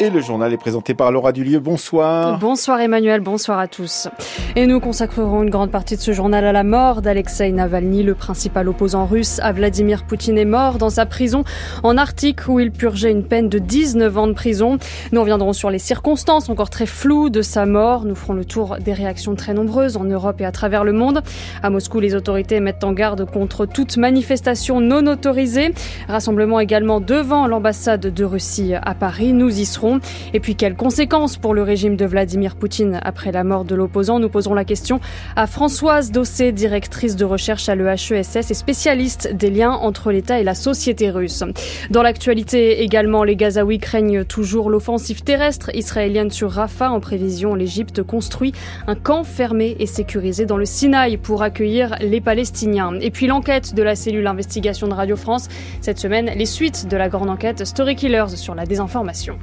Et le journal est présenté par Laura Dulieu. Bonsoir. Bonsoir Emmanuel, bonsoir à tous. Et nous consacrerons une grande partie de ce journal à la mort d'Alexei Navalny, le principal opposant russe à Vladimir Poutine est mort dans sa prison en Arctique où il purgeait une peine de 19 ans de prison. Nous reviendrons sur les circonstances encore très floues de sa mort. Nous ferons le tour des réactions très nombreuses en Europe et à travers le monde. À Moscou, les autorités mettent en garde contre toute manifestation non autorisée. Rassemblement également devant l'ambassade de Russie à Paris. Nous y serons. Et puis quelles conséquences pour le régime de Vladimir Poutine après la mort de l'opposant? Nous poserons la question à Françoise Dossé, directrice de recherche à l'EHESS et spécialiste des liens entre l'État et la société russe. Dans l'actualité également, les Gazaouis craignent toujours l'offensive terrestre israélienne sur Rafah. En prévision, l'Égypte construit un camp fermé et sécurisé dans le Sinaï pour accueillir les Palestiniens. Et puis l'enquête de la cellule investigation de Radio France. Cette semaine, les suites de la grande enquête Story Killers sur la désinformation.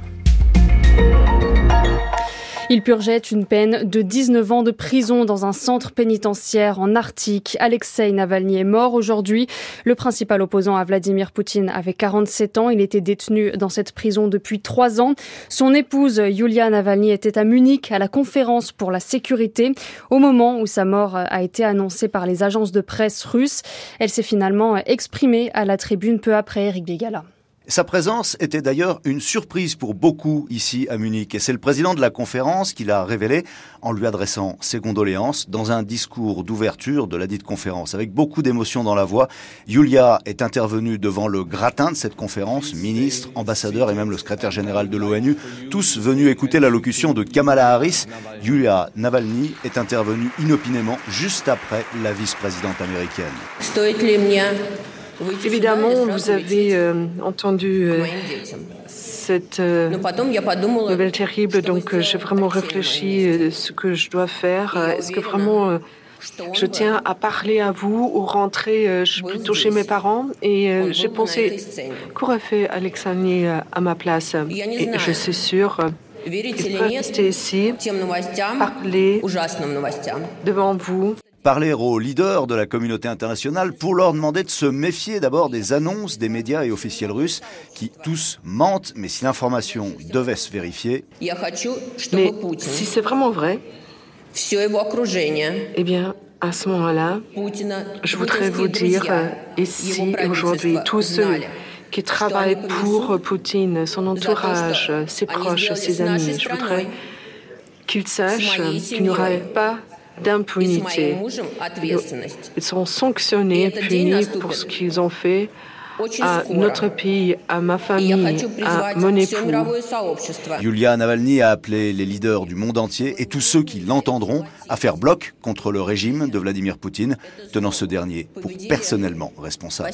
Il purgeait une peine de 19 ans de prison dans un centre pénitentiaire en Arctique. Alexei Navalny est mort aujourd'hui. Le principal opposant à Vladimir Poutine avait 47 ans. Il était détenu dans cette prison depuis trois ans. Son épouse, Yulia Navalny, était à Munich à la conférence pour la sécurité au moment où sa mort a été annoncée par les agences de presse russes. Elle s'est finalement exprimée à la tribune peu après Eric Bégala. Sa présence était d'ailleurs une surprise pour beaucoup ici à Munich et c'est le président de la conférence qui l'a révélé en lui adressant ses condoléances dans un discours d'ouverture de la dite conférence. Avec beaucoup d'émotion dans la voix, Yulia est intervenue devant le gratin de cette conférence, ministre, ambassadeur et même le secrétaire général de l'ONU, tous venus écouter l'allocution de Kamala Harris. Yulia Navalny est intervenue inopinément juste après la vice-présidente américaine. Évidemment, vous avez euh, entendu euh, cette euh, nouvelle terrible, donc j'ai vraiment réfléchi ce que je dois faire. Est-ce que vraiment je tiens à parler à vous ou rentrer plutôt chez mes parents Et j'ai pensé qu'aurait fait Alexandre à ma place. Et je suis sûre qu'il peut rester ici, parler devant vous parler aux leaders de la communauté internationale pour leur demander de se méfier d'abord des annonces des médias et officiels russes qui tous mentent, mais si l'information devait se vérifier. Mais si c'est vraiment vrai, eh bien, à ce moment-là, je voudrais vous dire euh, ici aujourd'hui, tous ceux qui travaillent pour Poutine, son entourage, ses proches, ses amis, je voudrais qu'ils sachent qu'il n'y aura pas d'impunité. Ils seront sanctionnés, punis pour ce qu'ils ont fait à notre pays, à ma famille, à mon époux. Yulia Navalny a appelé les leaders du monde entier et tous ceux qui l'entendront à faire bloc contre le régime de Vladimir Poutine, tenant ce dernier pour personnellement responsable.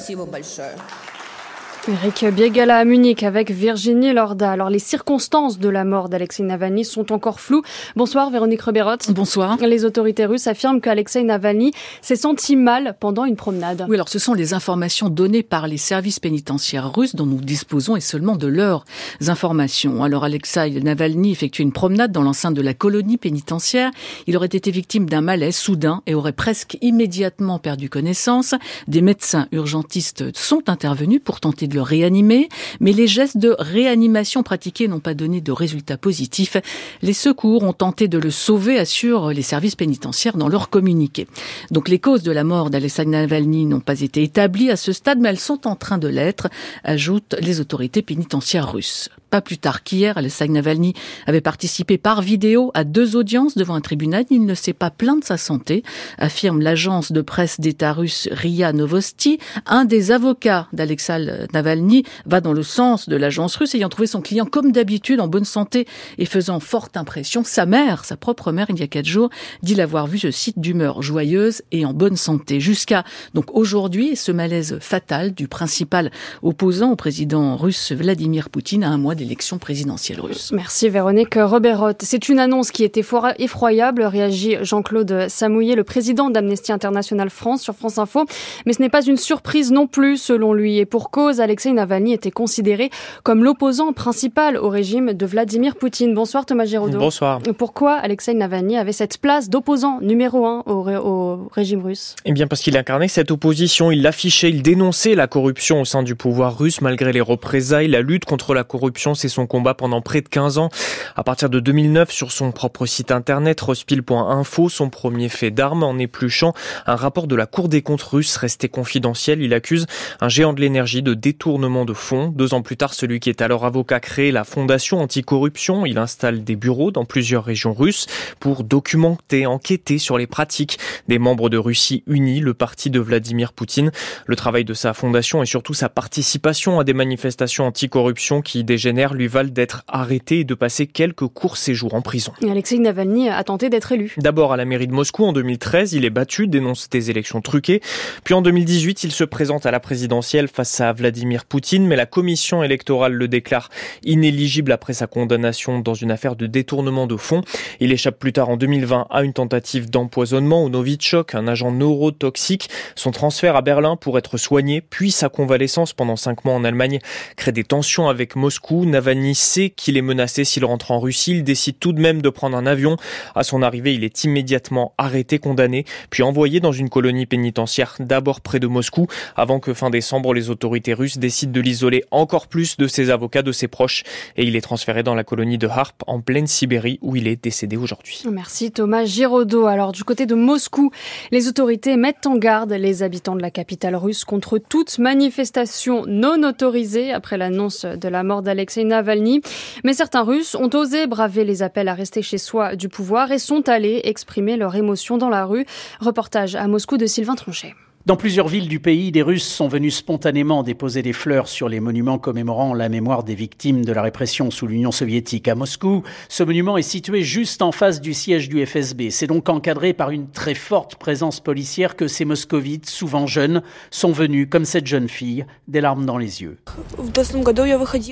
Eric Biegala à Munich avec Virginie Lorda. Alors les circonstances de la mort d'Alexei Navalny sont encore floues. Bonsoir Véronique Reberotte. Bonsoir. Les autorités russes affirment qu'Alexei Navalny s'est senti mal pendant une promenade. Oui, alors ce sont les informations données par les services pénitentiaires russes dont nous disposons et seulement de leurs informations. Alors Alexei Navalny effectue une promenade dans l'enceinte de la colonie pénitentiaire. Il aurait été victime d'un malaise soudain et aurait presque immédiatement perdu connaissance. Des médecins urgentistes sont intervenus pour tenter le réanimer, mais les gestes de réanimation pratiqués n'ont pas donné de résultats positifs. Les secours ont tenté de le sauver, assurent les services pénitentiaires dans leur communiqué. Donc les causes de la mort d'Alexei Navalny n'ont pas été établies à ce stade, mais elles sont en train de l'être, ajoutent les autorités pénitentiaires russes. Pas plus tard qu'hier, Alexei Navalny avait participé par vidéo à deux audiences devant un tribunal. Il ne s'est pas plaint de sa santé, affirme l'agence de presse d'État russe RIA Novosti. Un des avocats d'Alexei Navalny va dans le sens de l'agence russe, ayant trouvé son client comme d'habitude en bonne santé et faisant forte impression. Sa mère, sa propre mère, il y a quatre jours, dit l'avoir vu, je cite, d'humeur joyeuse et en bonne santé. Jusqu'à donc aujourd'hui, ce malaise fatal du principal opposant au président russe Vladimir Poutine à un mois l'élection présidentielle russe. Merci Véronique Roberot. C'est une annonce qui était effroyable, réagit Jean-Claude Samouillet, le président d'Amnesty International France sur France Info. Mais ce n'est pas une surprise non plus, selon lui. Et pour cause, Alexei Navalny était considéré comme l'opposant principal au régime de Vladimir Poutine. Bonsoir Thomas Giraudot. Bonsoir. Pourquoi Alexei Navalny avait cette place d'opposant numéro un au, au, régime russe? Eh bien parce qu'il incarnait cette opposition, il l'affichait, il dénonçait la corruption au sein du pouvoir russe malgré les représailles, la lutte contre la corruption désinformation, c'est son combat pendant près de 15 ans. À partir de 2009, sur son propre site internet, rospil.info, son premier fait d'armes en épluchant un rapport de la Cour des comptes russe resté confidentiel. Il accuse un géant de l'énergie de détournement de fonds. Deux ans plus tard, celui qui est alors avocat crée la Fondation anticorruption. Il installe des bureaux dans plusieurs régions russes pour documenter, enquêter sur les pratiques des membres de Russie unie, le parti de Vladimir Poutine. Le travail de sa fondation et surtout sa participation à des manifestations anticorruption qui dégénèrent lui valent d'être arrêté et de passer quelques courts séjours en prison. Alexei Navalny a tenté d'être élu. D'abord à la mairie de Moscou en 2013, il est battu, dénonce des élections truquées. Puis en 2018, il se présente à la présidentielle face à Vladimir Poutine, mais la commission électorale le déclare inéligible après sa condamnation dans une affaire de détournement de fonds. Il échappe plus tard en 2020 à une tentative d'empoisonnement au Novichok, un agent neurotoxique. Son transfert à Berlin pour être soigné, puis sa convalescence pendant cinq mois en Allemagne crée des tensions avec Moscou. Navalny sait qu'il est menacé s'il rentre en Russie. Il décide tout de même de prendre un avion. À son arrivée, il est immédiatement arrêté, condamné, puis envoyé dans une colonie pénitentiaire d'abord près de Moscou, avant que fin décembre, les autorités russes décident de l'isoler encore plus de ses avocats, de ses proches, et il est transféré dans la colonie de Harp en pleine Sibérie où il est décédé aujourd'hui. Merci Thomas Giraudot. Alors du côté de Moscou, les autorités mettent en garde les habitants de la capitale russe contre toute manifestation non autorisée après l'annonce de la mort d'Alexei Navalny. Mais certains Russes ont osé braver les appels à rester chez soi du pouvoir et sont allés exprimer leur émotion dans la rue. Reportage à Moscou de Sylvain Tronchet. Dans plusieurs villes du pays, des Russes sont venus spontanément déposer des fleurs sur les monuments commémorant la mémoire des victimes de la répression sous l'Union soviétique à Moscou. Ce monument est situé juste en face du siège du FSB. C'est donc encadré par une très forte présence policière que ces moscovites, souvent jeunes, sont venus, comme cette jeune fille, des larmes dans les yeux.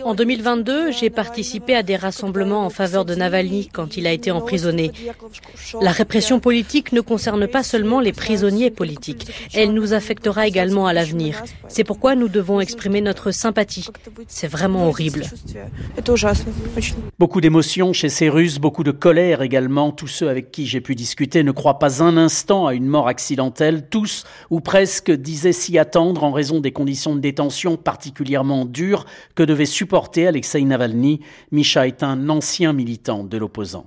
En 2022, j'ai participé à des rassemblements en faveur de Navalny quand il a été emprisonné. La répression politique ne concerne pas seulement les prisonniers politiques. Affectera également à l'avenir. C'est pourquoi nous devons exprimer notre sympathie. C'est vraiment horrible. Beaucoup d'émotions chez ces Russes, beaucoup de colère également. Tous ceux avec qui j'ai pu discuter ne croient pas un instant à une mort accidentelle. Tous, ou presque, disaient s'y attendre en raison des conditions de détention particulièrement dures que devait supporter Alexei Navalny. Misha est un ancien militant de l'opposant.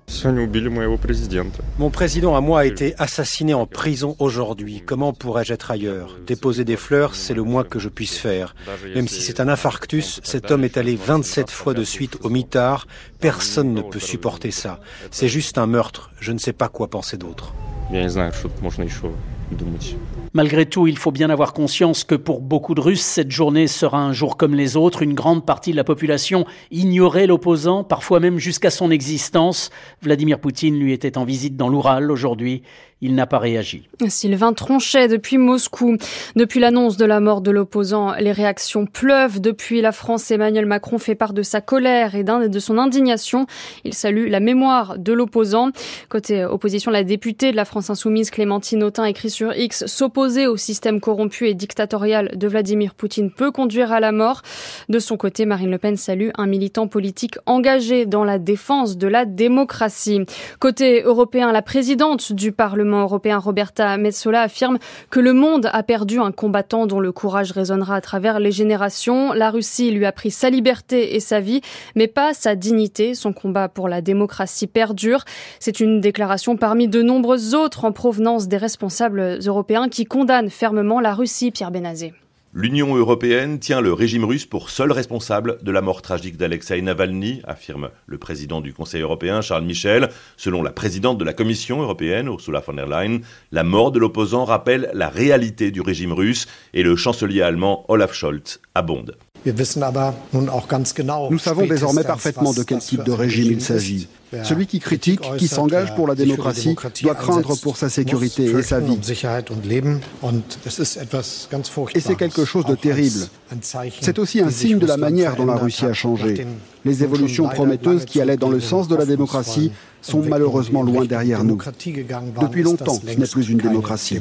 Mon président à moi a été assassiné en prison aujourd'hui. Comment pourrais-je être ailleurs? Déposer des fleurs, c'est le moins que je puisse faire. Même si c'est un infarctus, cet homme est allé 27 fois de suite au mitard. Personne ne peut supporter ça. C'est juste un meurtre. Je ne sais pas quoi penser d'autre. Malgré tout, il faut bien avoir conscience que pour beaucoup de Russes, cette journée sera un jour comme les autres. Une grande partie de la population ignorait l'opposant, parfois même jusqu'à son existence. Vladimir Poutine lui était en visite dans l'Oural aujourd'hui il n'a pas réagi. Sylvain Tronchet depuis Moscou. Depuis l'annonce de la mort de l'opposant, les réactions pleuvent. Depuis la France, Emmanuel Macron fait part de sa colère et de son indignation. Il salue la mémoire de l'opposant. Côté opposition, la députée de la France Insoumise, Clémentine Autain, écrit sur X S'opposer au système corrompu et dictatorial de Vladimir Poutine peut conduire à la mort. De son côté, Marine Le Pen salue un militant politique engagé dans la défense de la démocratie. Côté européen, la présidente du Parlement européen Roberta Metsola affirme que le monde a perdu un combattant dont le courage résonnera à travers les générations. La Russie lui a pris sa liberté et sa vie, mais pas sa dignité. Son combat pour la démocratie perdure. C'est une déclaration parmi de nombreuses autres en provenance des responsables européens qui condamnent fermement la Russie, Pierre Benazé. L'Union européenne tient le régime russe pour seul responsable de la mort tragique d'Alexei Navalny, affirme le président du Conseil européen Charles Michel. Selon la présidente de la Commission européenne, Ursula von der Leyen, la mort de l'opposant rappelle la réalité du régime russe et le chancelier allemand Olaf Scholz abonde. Nous savons désormais parfaitement de quel type de régime il s'agit. Celui qui critique, qui s'engage pour la démocratie, doit craindre pour sa sécurité et sa vie. Et c'est quelque chose de terrible. C'est aussi un signe de la manière dont la Russie a changé. Les évolutions prometteuses qui allaient dans le sens de la démocratie sont malheureusement loin derrière nous. Depuis longtemps, ce n'est plus une démocratie.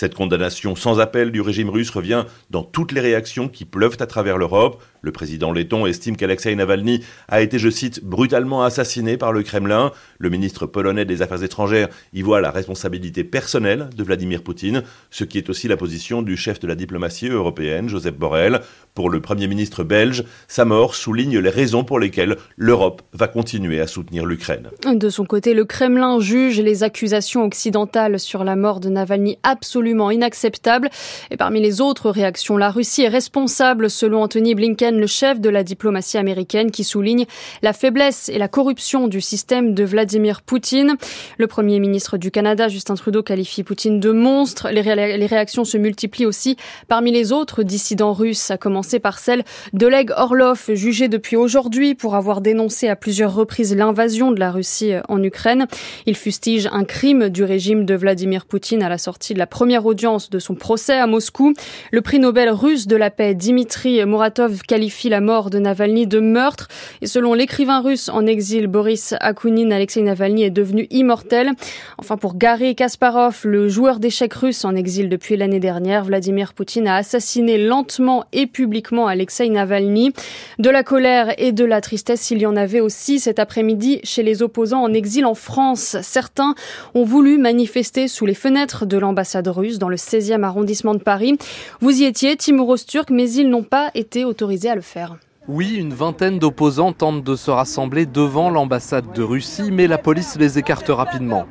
Cette condamnation sans appel du régime russe revient dans toutes les réactions qui pleuvent à travers l'Europe. Le président letton estime qu'Alexei Navalny a été, je cite, brutalement assassiné par le Kremlin. Le ministre polonais des Affaires étrangères y voit la responsabilité personnelle de Vladimir Poutine, ce qui est aussi la position du chef de la diplomatie européenne, Joseph Borrell. Pour le Premier ministre belge, sa mort souligne les raisons pour lesquelles l'Europe va continuer à soutenir l'Ukraine. De son côté, le Kremlin juge les accusations occidentales sur la mort de Navalny absolument inacceptables. Et parmi les autres réactions, la Russie est responsable, selon Anthony Blinken, le chef de la diplomatie américaine, qui souligne la faiblesse et la corruption du système de Vladimir Poutine. Le Premier ministre du Canada, Justin Trudeau, qualifie Poutine de monstre. Les, réactions se multiplient aussi parmi les autres dissidents russes, à commencer par celle d'Oleg Orlov, jugé depuis aujourd'hui pour avoir dénoncé à plusieurs reprises l'invasion de la Russie en Ukraine. Il fustige un crime du régime de Vladimir Poutine à la sortie de la première audience de son procès à Moscou. Le prix Nobel russe de la paix Dimitri Muratov qualifie la mort de Navalny de meurtre et selon l'écrivain russe en exil Boris Akunin, Alexei Navalny est devenu immortel. Enfin pour Garry Kasparov, le joueur d'échecs russe en exil depuis l'année dernière, Vladimir Poutine a assassiné lentement et publiquement Alexei Navalny. De la colère et de la tristesse, il y en avait aussi cet après-midi chez les opposants en exil en France. Certains ont voulu manifester sous les fenêtres de l'ambassade russe dans le 16e arrondissement de Paris. Vous y étiez, Timur Osturk, mais ils n'ont pas été autorisés à le faire. Oui, une vingtaine d'opposants tentent de se rassembler devant l'ambassade de Russie, mais la police les écarte rapidement.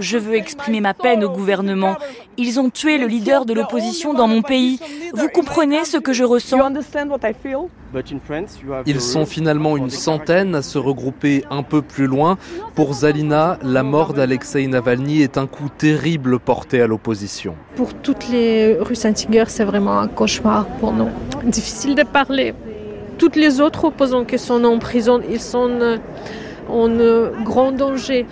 Je veux exprimer ma peine au gouvernement. Ils ont tué le leader de l'opposition dans mon pays. Vous comprenez ce que je ressens? Ils sont finalement une centaine à se regrouper un peu plus loin. Pour Zalina, la mort d'Alexei Navalny est un coup terrible porté à l'opposition. Pour toutes les Russes anti c'est vraiment un cauchemar pour nous. Difficile de parler toutes les autres opposants qui sont en prison, ils sont euh, en euh, grand danger.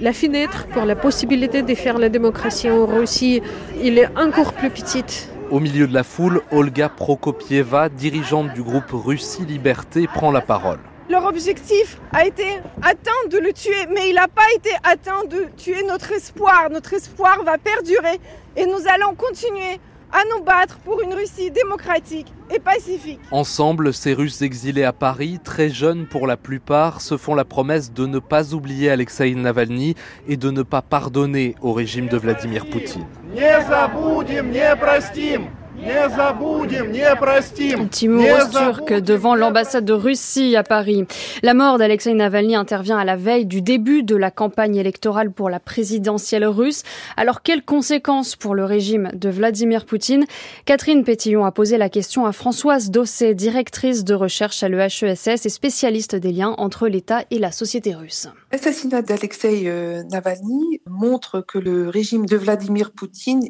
La fenêtre pour la possibilité de faire la démocratie en Russie, il est encore plus petite. Au milieu de la foule, Olga Prokopieva, dirigeante du groupe Russie Liberté, prend la parole. Leur objectif a été atteint de le tuer, mais il n'a pas été atteint de tuer notre espoir. Notre espoir va perdurer et nous allons continuer à nous battre pour une Russie démocratique et pacifique. Ensemble, ces Russes exilés à Paris, très jeunes pour la plupart, se font la promesse de ne pas oublier Alexei Navalny et de ne pas pardonner au régime de Vladimir Poutine. Timur Turc devant l'ambassade de Russie à Paris. La mort d'Alexei Navalny intervient à la veille du début de la campagne électorale pour la présidentielle russe. Alors quelles conséquences pour le régime de Vladimir Poutine? Catherine Pétillon a posé la question à Françoise Dossé, directrice de recherche à l'EHESS et spécialiste des liens entre l'État et la société russe. L'assassinat d'Alexei euh, Navalny montre que le régime de Vladimir Poutine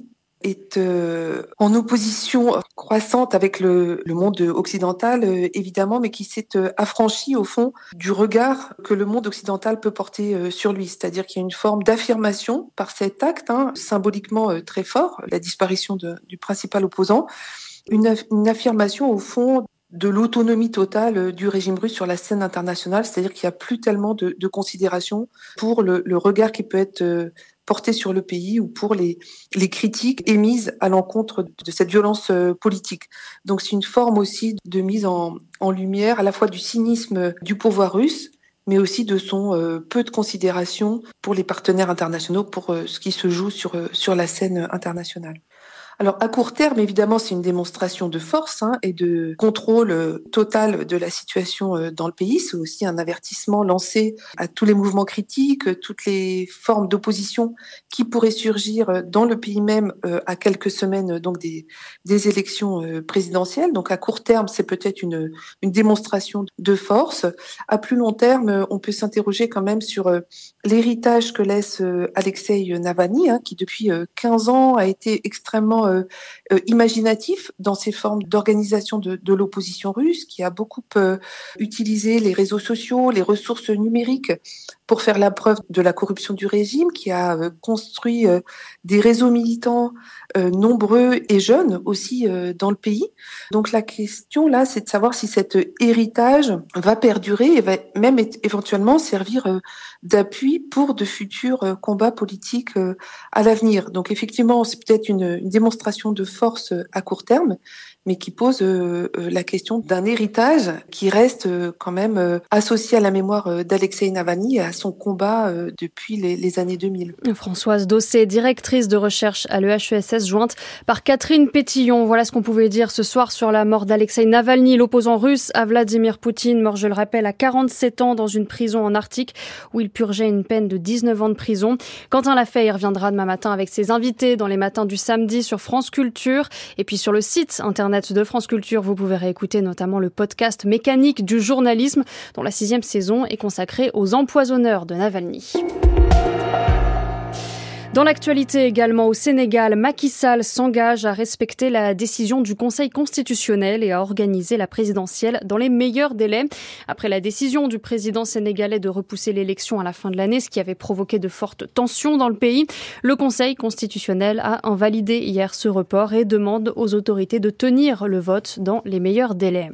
est euh, en opposition croissante avec le, monde occidental, euh, évidemment, mais qui s'est euh, affranchi au fond du regard que le monde occidental peut porter sur lui. C'est-à-dire qu'il y a une forme d'affirmation par cet acte, hein, symboliquement très fort, la disparition du principal opposant, une, affirmation au fond de l'autonomie totale du régime russe sur la scène internationale, c'est-à-dire qu'il n'y a plus tellement de, considération pour le, le, regard qui peut être portée sur le pays ou pour les, les critiques émises à l'encontre de cette violence euh, politique. Donc c'est une forme aussi de mise en, en lumière à la fois du cynisme du pouvoir russe, mais aussi de son euh, peu de considération pour les partenaires internationaux, pour euh, ce qui se joue sur, sur la scène internationale. Alors à court terme, évidemment, c'est une démonstration de force hein, et de contrôle euh, total de la situation euh, dans le pays. C'est aussi un avertissement lancé à tous les mouvements critiques, toutes les formes d'opposition qui pourraient surgir euh, dans le pays même à quelques semaines donc des, des élections présidentielles. Donc à court terme, c'est peut-être une, une démonstration de force. À plus long terme, on peut s'interroger quand même sur l'héritage que laisse Alexei Navalny, hein, qui depuis 15 ans a été extrêmement euh, euh, imaginatif dans ses formes d'organisation de, l'opposition russe, qui a beaucoup euh, utilisé les réseaux sociaux, les ressources numériques pour faire la preuve de la corruption du régime, qui a construit des réseaux militants nombreux et jeunes aussi dans le pays. Donc la question là, c'est de savoir si cet héritage va perdurer et va même éventuellement servir d'appui pour de futurs combats politiques à l'avenir. Donc effectivement, c'est peut-être une démonstration démonstration de force à court terme, mais qui pose euh, euh, la question d'un héritage qui reste euh, quand même associé à la mémoire d'Alexei Navalny et à son combat depuis les, années 2000. Françoise Dossé, directrice de recherche à l'EHESS, jointe par Catherine Pétillon. Voilà ce qu'on pouvait dire ce soir sur la mort d'Alexei Navalny, l'opposant russe à Vladimir Poutine, mort, je le rappelle, à 47 ans dans une prison en Arctique où il purgeait une peine de 19 ans de prison. Quentin Lafay reviendra demain matin avec ses invités dans les matins du samedi sur France Culture et puis sur le site internet de France Culture, vous pouvez réécouter notamment le podcast Mécanique du journalisme, dont la sixième saison est consacrée aux empoisonneurs de Navalny. Dans l'actualité également au Sénégal, Macky Sall s'engage à respecter la décision du Conseil constitutionnel et à organiser la présidentielle dans les meilleurs délais. Après la décision du président sénégalais de repousser l'élection à la fin de l'année, ce qui avait provoqué de fortes tensions dans le pays, le Conseil constitutionnel a invalidé hier ce report et demande aux autorités de tenir le vote dans les meilleurs délais.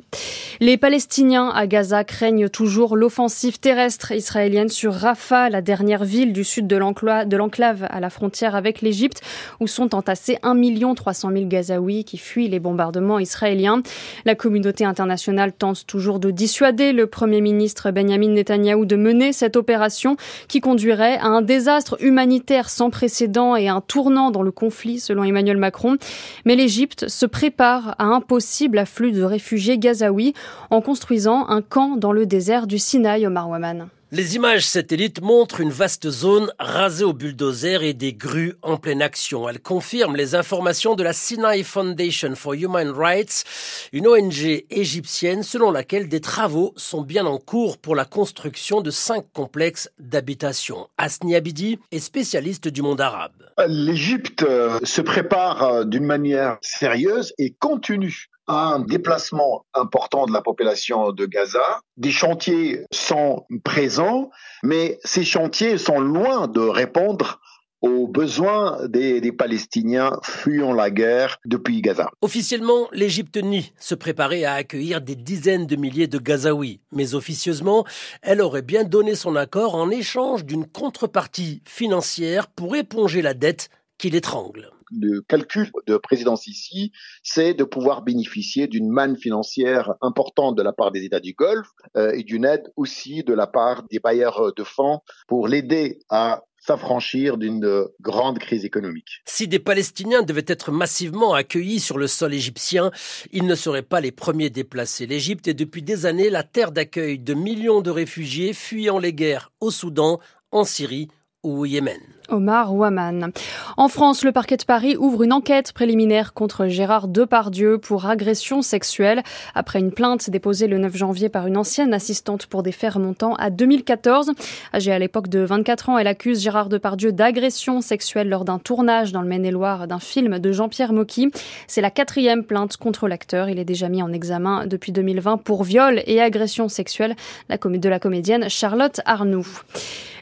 Les Palestiniens à Gaza craignent toujours l'offensive terrestre israélienne sur Rafah, la dernière ville du sud de l'enclave à la frontière avec l'Égypte, où sont entassés 1 300 000 Gazaouis qui fuient les bombardements israéliens. La communauté internationale tente toujours de dissuader le Premier ministre Benjamin Netanyahou de mener cette opération qui conduirait à un désastre humanitaire sans précédent et un tournant dans le conflit, selon Emmanuel Macron. Mais l'Égypte se prépare à un possible afflux de réfugiés gazaouis en construisant un camp dans le désert du Sinaï au Marwaman. Les images satellites montrent une vaste zone rasée au bulldozer et des grues en pleine action. Elles confirment les informations de la Sinai Foundation for Human Rights, une ONG égyptienne selon laquelle des travaux sont bien en cours pour la construction de cinq complexes d'habitation. Asni Abidi est spécialiste du monde arabe. L'Égypte euh, se prépare euh, d'une manière sérieuse et continue un déplacement important de la population de Gaza. Des chantiers sont présents, mais ces chantiers sont loin de répondre aux besoins des, Palestiniens fuyant la guerre depuis Gaza. Officiellement, l'Égypte nie se préparer à accueillir des dizaines de milliers de Gazaouis, mais officieusement, elle aurait bien donné son accord en échange d'une contrepartie financière pour éponger la dette qui l'étrangle le calcul de présidence ici, c'est de pouvoir bénéficier d'une manne financière importante de la part des États du Golfe euh, et d'une aide aussi de la part des bailleurs de fonds pour l'aider à s'affranchir d'une grande crise économique. Si des Palestiniens devaient être massivement accueillis sur le sol égyptien, ils ne seraient pas les premiers déplacés. L'Égypte est depuis des années la terre d'accueil de millions de réfugiés fuyant les guerres au Soudan, en Syrie ou au Yémen. Omar Ouaman. En France, le parquet de Paris ouvre une enquête préliminaire contre Gérard Depardieu pour agression sexuelle après une plainte déposée le 9 janvier par une ancienne assistante pour des faits remontant à 2014. Âgée à l'époque de 24 ans, elle accuse Gérard Depardieu d'agression sexuelle lors d'un tournage dans le Maine-et-Loire d'un film de Jean-Pierre Mocky. C'est la quatrième plainte contre l'acteur. Il est déjà mis en examen depuis 2020 pour viol et agression sexuelle de la comédienne Charlotte Arnoux.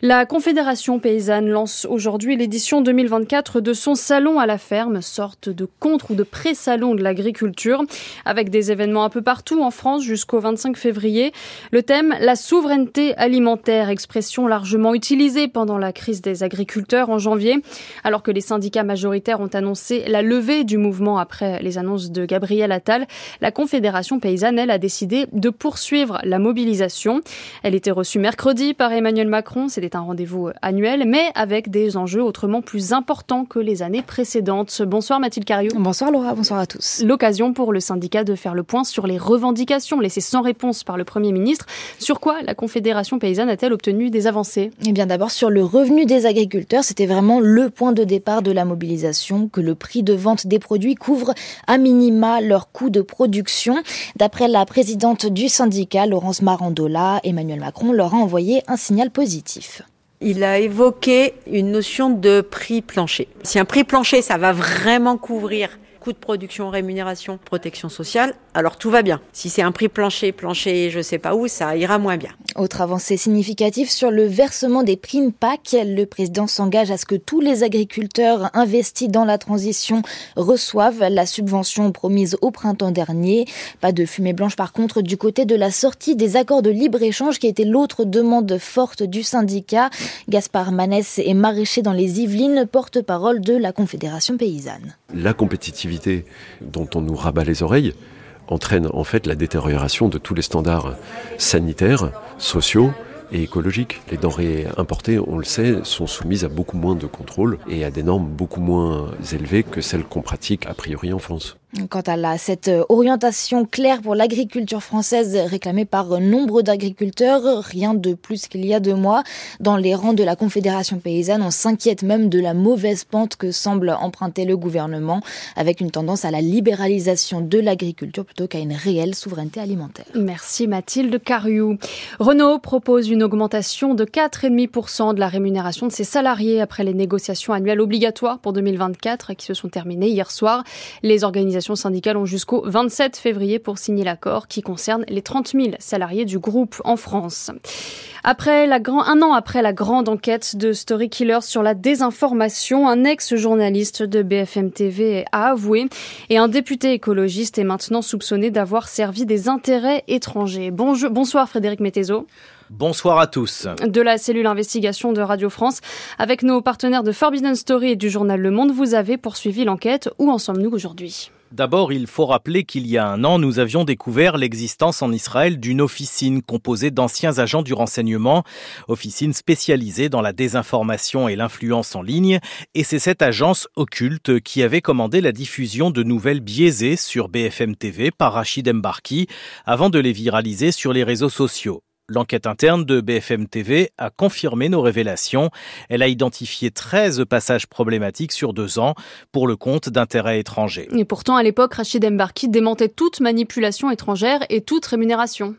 La Confédération paysanne lance aujourd'hui l'édition 2024 de son salon à la ferme, sorte de contre ou de pré-salon de l'agriculture, avec des événements un peu partout en France jusqu'au 25 février. Le thème, la souveraineté alimentaire, expression largement utilisée pendant la crise des agriculteurs en janvier, alors que les syndicats majoritaires ont annoncé la levée du mouvement après les annonces de Gabriel Attal. La Confédération paysanne, elle, a décidé de poursuivre la mobilisation. Elle était reçue mercredi par Emmanuel Macron. C'était un rendez-vous annuel, mais avec des des enjeux autrement plus importants que les années précédentes. Bonsoir Mathilde Cario. Bonsoir Laura, bonsoir à tous. L'occasion pour le syndicat de faire le point sur les revendications laissées sans réponse par le Premier ministre. Sur quoi la Confédération paysanne a-t-elle obtenu des avancées? Eh bien d'abord sur le revenu des agriculteurs, c'était vraiment le point de départ de la mobilisation, que le prix de vente des produits couvre à minima leur coût de production. D'après la présidente du syndicat, Laurence Marandola, Emmanuel Macron leur a envoyé un signal positif. Il a évoqué une notion de prix plancher. Si un prix plancher, ça va vraiment couvrir coût de production, rémunération, protection sociale, alors tout va bien. Si c'est un prix plancher, plancher je sais pas où, ça ira moins bien. Autre avancée significative sur le versement des primes PAC, le président s'engage à ce que tous les agriculteurs investis dans la transition reçoivent la subvention promise au printemps dernier. Pas de fumée blanche par contre du côté de la sortie des accords de libre-échange qui était l'autre demande forte du syndicat. Gaspard Manès est maraîcher dans les Yvelines, porte-parole de la Confédération paysanne. La compétitivité dont on nous rabat les oreilles entraîne en fait la détérioration de tous les standards sanitaires, sociaux, et écologique. Les denrées importées, on le sait, sont soumises à beaucoup moins de contrôle et à des normes beaucoup moins élevées que celles qu'on pratique a priori en France. Quant à la, cette orientation claire pour l'agriculture française réclamée par nombre d'agriculteurs, rien de plus qu'il y a deux mois. Dans les rangs de la Confédération paysanne, on s'inquiète même de la mauvaise pente que semble emprunter le gouvernement, avec une tendance à la libéralisation de l'agriculture plutôt qu'à une réelle souveraineté alimentaire. Merci Mathilde Cariou. Renault propose une augmentation de 4,5% de la rémunération de ses salariés après les négociations annuelles obligatoires pour 2024 qui se sont terminées hier soir. Les organisations syndicales ont jusqu'au 27 février pour signer l'accord qui concerne les 30 000 salariés du groupe en France. Après la grand, un an après la grande enquête de Story Killers sur la désinformation, un ex-journaliste de BFM TV a avoué et un député écologiste est maintenant soupçonné d'avoir servi des intérêts étrangers. Bonjour, bonsoir Frédéric Mettezo. Bonsoir à tous. De la cellule investigation de Radio France, avec nos partenaires de Forbidden Story et du journal Le Monde, vous avez poursuivi l'enquête. Où en sommes-nous aujourd'hui? D'abord, il faut rappeler qu'il y a un an, nous avions découvert l'existence en Israël d'une officine composée d'anciens agents du renseignement, officine spécialisée dans la désinformation et l'influence en ligne, et c'est cette agence occulte qui avait commandé la diffusion de nouvelles biaisées sur BFM TV par Rachid Mbarki avant de les viraliser sur les réseaux sociaux. L'enquête interne de BFM TV a confirmé nos révélations. Elle a identifié 13 passages problématiques sur deux ans pour le compte d'intérêts étrangers. Et pourtant, à l'époque, Rachid Mbarki démentait toute manipulation étrangère et toute rémunération.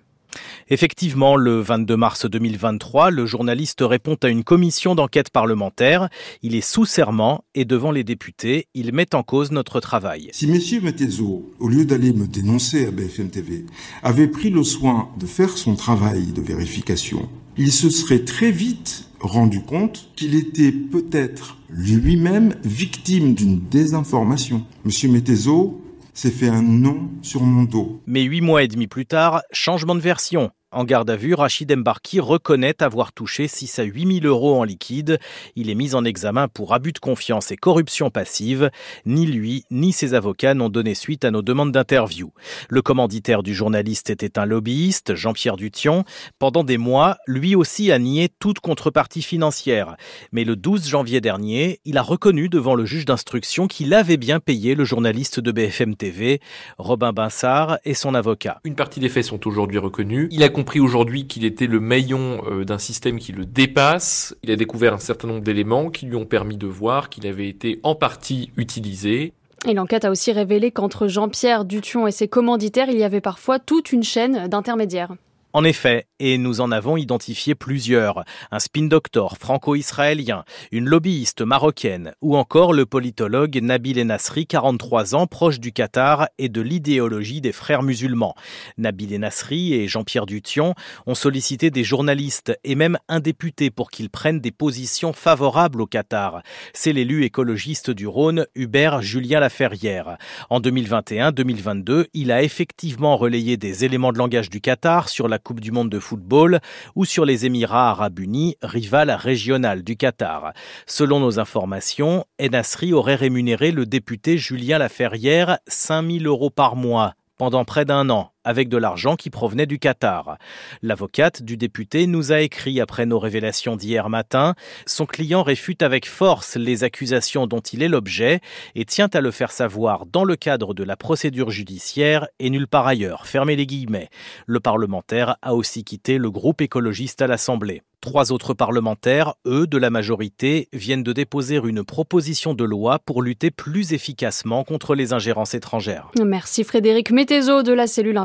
Effectivement, le 22 mars 2023, le journaliste répond à une commission d'enquête parlementaire. Il est sous serment et devant les députés, il met en cause notre travail. Si M. Mettezo, au lieu d'aller me dénoncer à BFM TV, avait pris le soin de faire son travail de vérification, il se serait très vite rendu compte qu'il était peut-être lui-même victime d'une désinformation. M. Mettezo s'est fait un nom sur mon dos. Mais huit mois et demi plus tard, changement de version. En garde à vue, Rachid Mbarki reconnaît avoir touché 6 à 8 000 euros en liquide. Il est mis en examen pour abus de confiance et corruption passive. Ni lui, ni ses avocats n'ont donné suite à nos demandes d'interview. Le commanditaire du journaliste était un lobbyiste, Jean-Pierre Dution. Pendant des mois, lui aussi a nié toute contrepartie financière. Mais le 12 janvier dernier, il a reconnu devant le juge d'instruction qu'il avait bien payé le journaliste de BFM TV, Robin Binsard, et son avocat. Une partie des faits sont aujourd'hui reconnus. Il a compris aujourd'hui qu'il était le maillon euh, d'un système qui le dépasse. Il a découvert un certain nombre d'éléments qui lui ont permis de voir qu'il avait été en partie utilisé. Et l'enquête a aussi révélé qu'entre Jean-Pierre Dution et ses commanditaires, il y avait parfois toute une chaîne d'intermédiaires. En effet, et nous en avons identifié plusieurs, un spin doctor franco-israélien, une lobbyiste marocaine ou encore le politologue Nabil Enasri, 43 ans, proche du Qatar et de l'idéologie des frères musulmans. Nabil Enasri et Jean-Pierre Dution ont sollicité des journalistes et même un député pour qu'ils prennent des positions favorables au Qatar. C'est l'élu écologiste du Rhône, Hubert Julien Laferrière. En 2021-2022, il a effectivement relayé des éléments de langage du Qatar sur la Coupe du Monde de football ou sur les Émirats arabes unis, rival régional du Qatar. Selon nos informations, Enasri aurait rémunéré le député Julien Laferrière 5000 euros par mois pendant près d'un an, avec de l'argent qui provenait du Qatar. L'avocate du député nous a écrit après nos révélations d'hier matin. Son client réfute avec force les accusations dont il est l'objet et tient à le faire savoir dans le cadre de la procédure judiciaire et nulle part ailleurs. Fermez les guillemets. Le parlementaire a aussi quitté le groupe écologiste à l'Assemblée. Trois autres parlementaires, eux, de la majorité, viennent de déposer une proposition de loi pour lutter plus efficacement contre les ingérences étrangères. Merci Frédéric de la cellule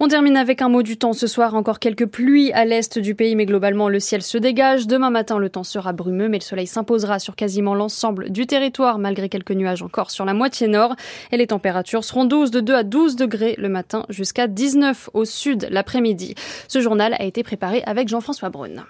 On termine avec un mot du temps ce soir. Encore quelques pluies à l'est du pays, mais globalement le ciel se dégage. Demain matin, le temps sera brumeux, mais le soleil s'imposera sur quasiment l'ensemble du territoire, malgré quelques nuages encore sur la moitié nord. Et les températures seront 12 de 2 à 12 degrés le matin jusqu'à 19 au sud l'après-midi. Ce journal a été préparé avec Jean-François Brune.